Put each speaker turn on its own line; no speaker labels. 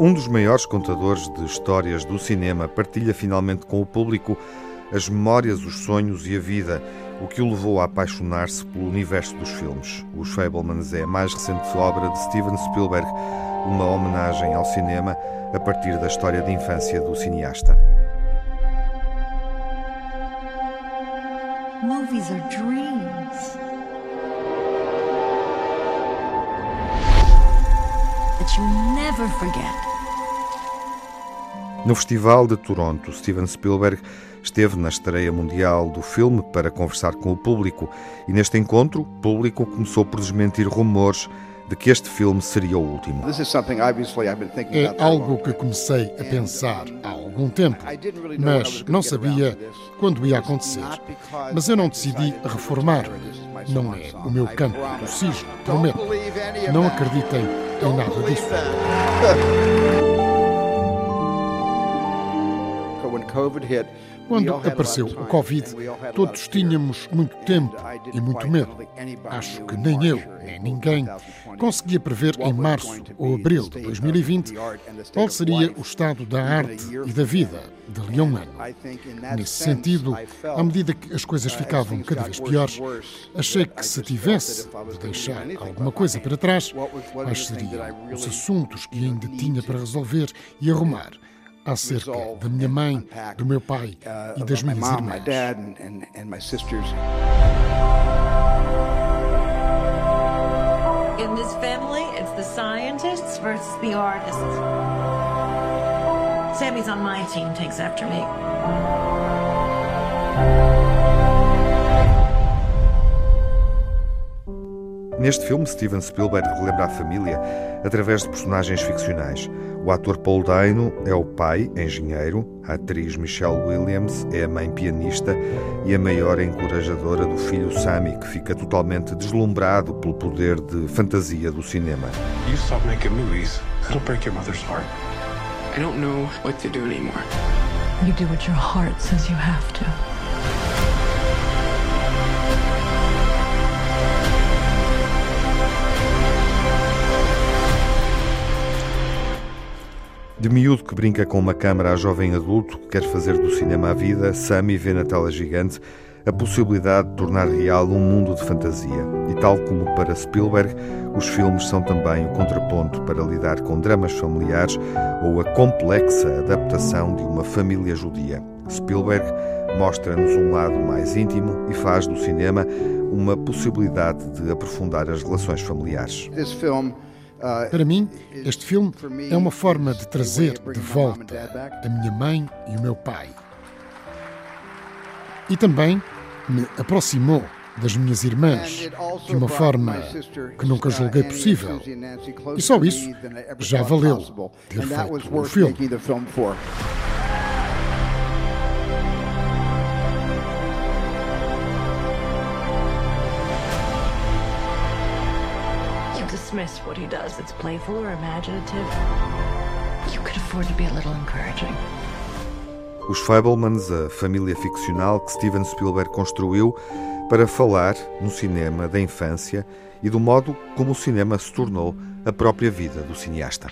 Um dos maiores contadores de histórias do cinema partilha finalmente com o público as memórias, os sonhos e a vida, o que o levou a apaixonar-se pelo universo dos filmes. Os Fablemans é a mais recente obra de Steven Spielberg, uma homenagem ao cinema a partir da história de infância do cineasta. Movies are dreams. That you never forget. No Festival de Toronto, Steven Spielberg esteve na estreia mundial do filme para conversar com o público e neste encontro, o público começou por desmentir rumores de que este filme seria o último.
É algo que comecei a pensar há algum tempo, mas não sabia quando ia acontecer. Mas eu não decidi reformar-me. Não é o meu campo do cisne, prometo. Não acreditem em nada disso. Quando apareceu o Covid, todos tínhamos muito tempo e muito medo. Acho que nem eu, nem ninguém, conseguia prever em março ou abril de 2020 qual seria o estado da arte e da vida dali a um ano. Nesse sentido, à medida que as coisas ficavam cada vez piores, achei que se tivesse de deixar alguma coisa para trás, quais seriam os assuntos que ainda tinha para resolver e arrumar acerca da minha mãe, do meu pai e das minhas irmãs. In this family, it's the scientists versus the artists. Sammy's on my team, takes after me.
Neste filme, Steven Spielberg relembra a família através de personagens ficcionais. O ator Paul Dano é o pai, engenheiro, a atriz Michelle Williams é a mãe pianista e a maior encorajadora do filho Sammy, que fica totalmente deslumbrado pelo poder de fantasia do cinema. You stop making movies, it'll break your mother's heart. I don't know what to do anymore. You do what your heart says you have to. De miúdo que brinca com uma câmara a jovem adulto que quer fazer do cinema a vida, Sammy vê na tela gigante a possibilidade de tornar real um mundo de fantasia. E tal como para Spielberg, os filmes são também o contraponto para lidar com dramas familiares ou a complexa adaptação de uma família judia. Spielberg mostra-nos um lado mais íntimo e faz do cinema uma possibilidade de aprofundar as relações familiares.
Para mim, este filme é uma forma de trazer de volta a minha mãe e o meu pai. E também me aproximou das minhas irmãs de uma forma que nunca julguei possível. E só isso já valeu ter feito o filme. Dismiss what he does that's playful or imaginative. You could afford to be a little encouraging.
Os Fablemans, a família ficcional que Steven Spielberg construiu para falar no cinema da infância e do modo como o cinema se tornou a própria vida do cineasta.